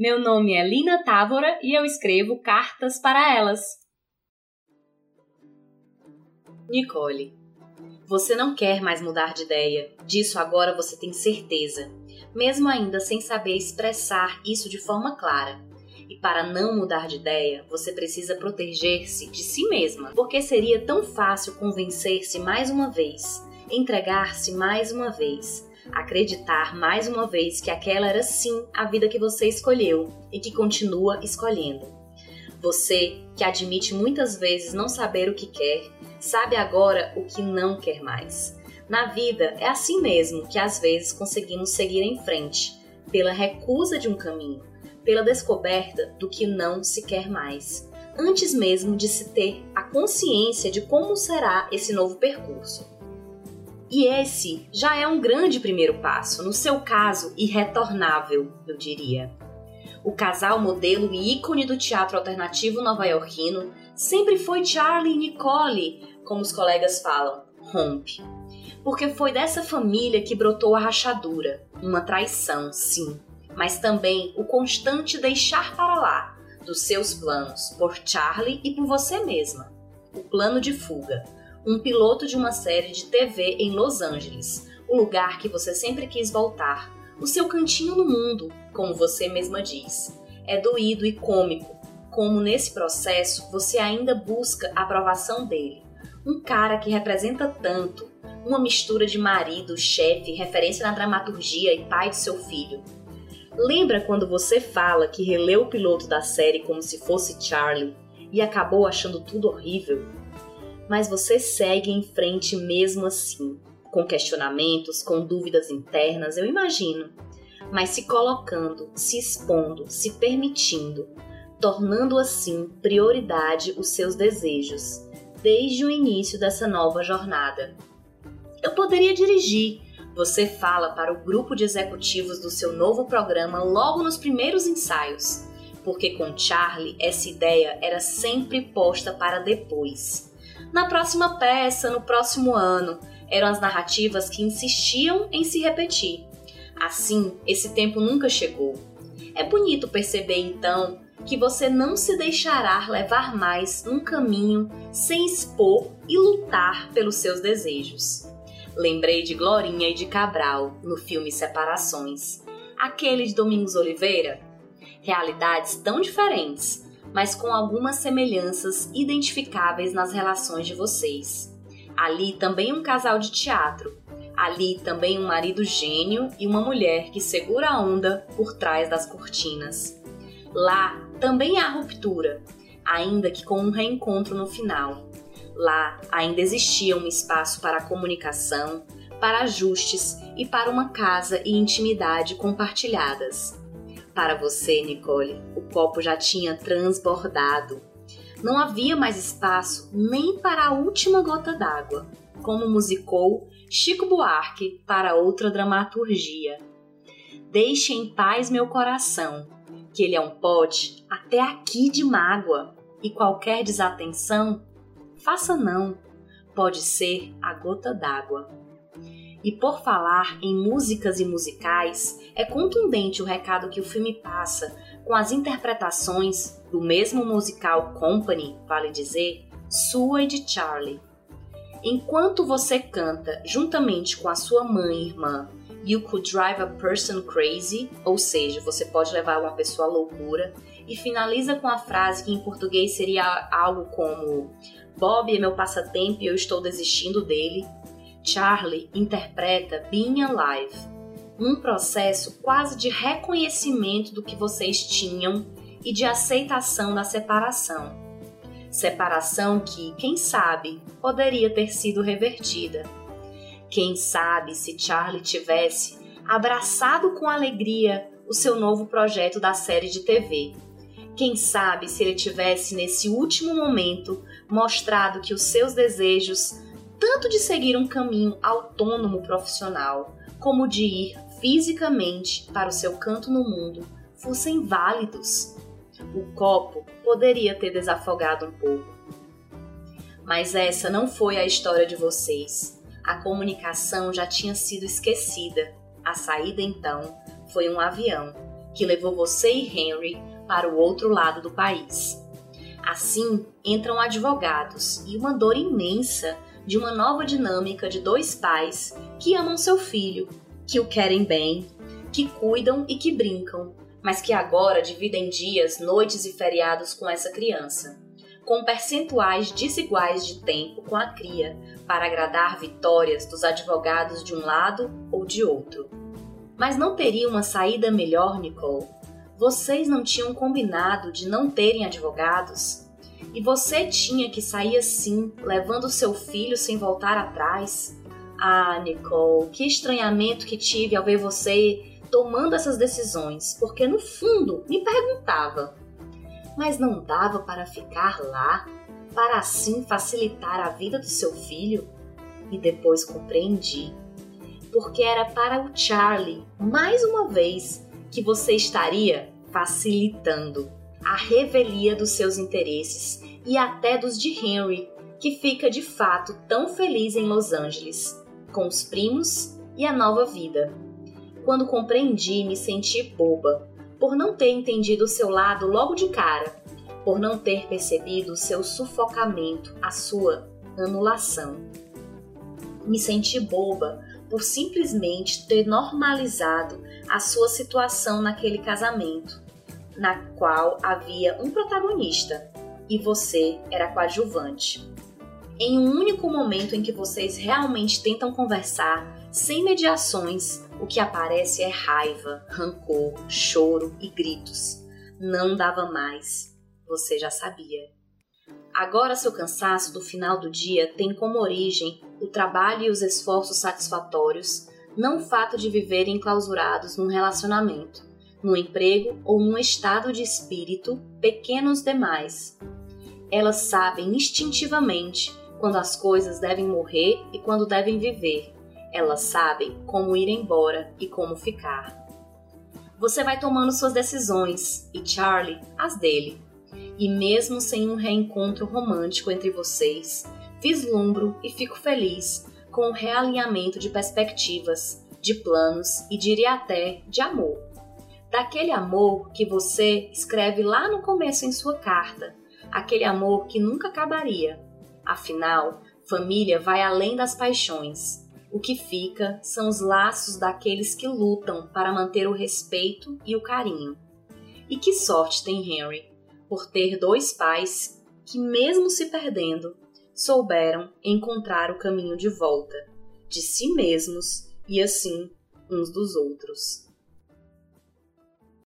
Meu nome é Lina Távora e eu escrevo cartas para elas. Nicole, você não quer mais mudar de ideia. Disso agora você tem certeza, mesmo ainda sem saber expressar isso de forma clara. E para não mudar de ideia, você precisa proteger-se de si mesma, porque seria tão fácil convencer-se mais uma vez, entregar-se mais uma vez, acreditar mais uma vez que aquela era sim a vida que você escolheu e que continua escolhendo. Você, que admite muitas vezes não saber o que quer, sabe agora o que não quer mais. Na vida é assim mesmo que às vezes conseguimos seguir em frente, pela recusa de um caminho, pela descoberta do que não se quer mais, antes mesmo de se ter a consciência de como será esse novo percurso. E esse já é um grande primeiro passo, no seu caso, irretornável, eu diria. O casal modelo e ícone do teatro alternativo nova-iorquino sempre foi Charlie e Nicole, como os colegas falam, rompe. Porque foi dessa família que brotou a rachadura, uma traição, sim, mas também o constante deixar para lá dos seus planos por Charlie e por você mesma. O plano de fuga, um piloto de uma série de TV em Los Angeles, o lugar que você sempre quis voltar, o seu cantinho no mundo, como você mesma diz. É doído e cômico, como nesse processo você ainda busca a aprovação dele. Um cara que representa tanto, uma mistura de marido, chefe, referência na dramaturgia e pai de seu filho. Lembra quando você fala que releu o piloto da série como se fosse Charlie e acabou achando tudo horrível? Mas você segue em frente mesmo assim, com questionamentos, com dúvidas internas, eu imagino, mas se colocando, se expondo, se permitindo, tornando assim prioridade os seus desejos, desde o início dessa nova jornada. Eu poderia dirigir. Você fala para o grupo de executivos do seu novo programa logo nos primeiros ensaios, porque com Charlie essa ideia era sempre posta para depois na próxima peça, no próximo ano. Eram as narrativas que insistiam em se repetir. Assim, esse tempo nunca chegou. É bonito perceber então que você não se deixará levar mais num caminho sem expor e lutar pelos seus desejos. Lembrei de Glorinha e de Cabral no filme Separações, aquele de Domingos Oliveira. Realidades tão diferentes, mas com algumas semelhanças identificáveis nas relações de vocês. Ali também um casal de teatro, ali também um marido gênio e uma mulher que segura a onda por trás das cortinas. Lá também há ruptura, ainda que com um reencontro no final. Lá ainda existia um espaço para comunicação, para ajustes e para uma casa e intimidade compartilhadas. Para você, Nicole, o copo já tinha transbordado. Não havia mais espaço nem para a última gota d'água, como musicou Chico Buarque para outra dramaturgia. Deixe em paz meu coração, que ele é um pote até aqui de mágoa, e qualquer desatenção, faça não, pode ser a gota d'água. E por falar em músicas e musicais, é contundente o recado que o filme passa com as interpretações do mesmo musical Company, vale dizer, sua e de Charlie. Enquanto você canta juntamente com a sua mãe e irmã You Could Drive a Person Crazy, ou seja, você pode levar uma pessoa à loucura, e finaliza com a frase que em português seria algo como Bob é meu passatempo e eu estou desistindo dele, Charlie interpreta Being Alive, um processo quase de reconhecimento do que vocês tinham e de aceitação da separação. Separação que, quem sabe, poderia ter sido revertida. Quem sabe se Charlie tivesse abraçado com alegria o seu novo projeto da série de TV. Quem sabe se ele tivesse, nesse último momento, mostrado que os seus desejos tanto de seguir um caminho autônomo profissional, como de ir fisicamente para o seu canto no mundo, fossem válidos. O copo poderia ter desafogado um pouco. Mas essa não foi a história de vocês. A comunicação já tinha sido esquecida. A saída, então, foi um avião. que levou você e Henry para o outro lado do país. Assim, entram advogados e uma dor imensa de uma nova dinâmica de dois pais que amam seu filho, que o querem bem, que cuidam e que brincam, mas que agora dividem dias, noites e feriados com essa criança, com percentuais desiguais de tempo com a cria, para agradar vitórias dos advogados de um lado ou de outro. Mas não teria uma saída melhor, Nicole? Vocês não tinham combinado de não terem advogados? E você tinha que sair assim, levando seu filho sem voltar atrás? Ah, Nicole, que estranhamento que tive ao ver você tomando essas decisões, porque no fundo me perguntava: mas não dava para ficar lá, para assim facilitar a vida do seu filho? E depois compreendi, porque era para o Charlie, mais uma vez, que você estaria facilitando a revelia dos seus interesses e até dos de Henry, que fica de fato tão feliz em Los Angeles, com os primos e a nova vida. Quando compreendi, me senti boba, por não ter entendido o seu lado logo de cara, por não ter percebido o seu sufocamento, a sua anulação. Me senti boba por simplesmente ter normalizado a sua situação naquele casamento, na qual havia um protagonista e você era coadjuvante. Em um único momento em que vocês realmente tentam conversar, sem mediações, o que aparece é raiva, rancor, choro e gritos. Não dava mais. Você já sabia. Agora seu cansaço do final do dia tem como origem o trabalho e os esforços satisfatórios, não o fato de viverem enclausurados num relacionamento, num emprego ou num estado de espírito pequenos demais. Elas sabem instintivamente quando as coisas devem morrer e quando devem viver elas sabem como ir embora e como ficar. Você vai tomando suas decisões e Charlie as dele. E mesmo sem um reencontro romântico entre vocês, vislumbro e fico feliz com o realinhamento de perspectivas, de planos e diria até de amor. Daquele amor que você escreve lá no começo em sua carta, aquele amor que nunca acabaria. Afinal, família vai além das paixões o que fica são os laços daqueles que lutam para manter o respeito e o carinho. E que sorte tem Henry por ter dois pais que, mesmo se perdendo, souberam encontrar o caminho de volta de si mesmos e assim uns dos outros.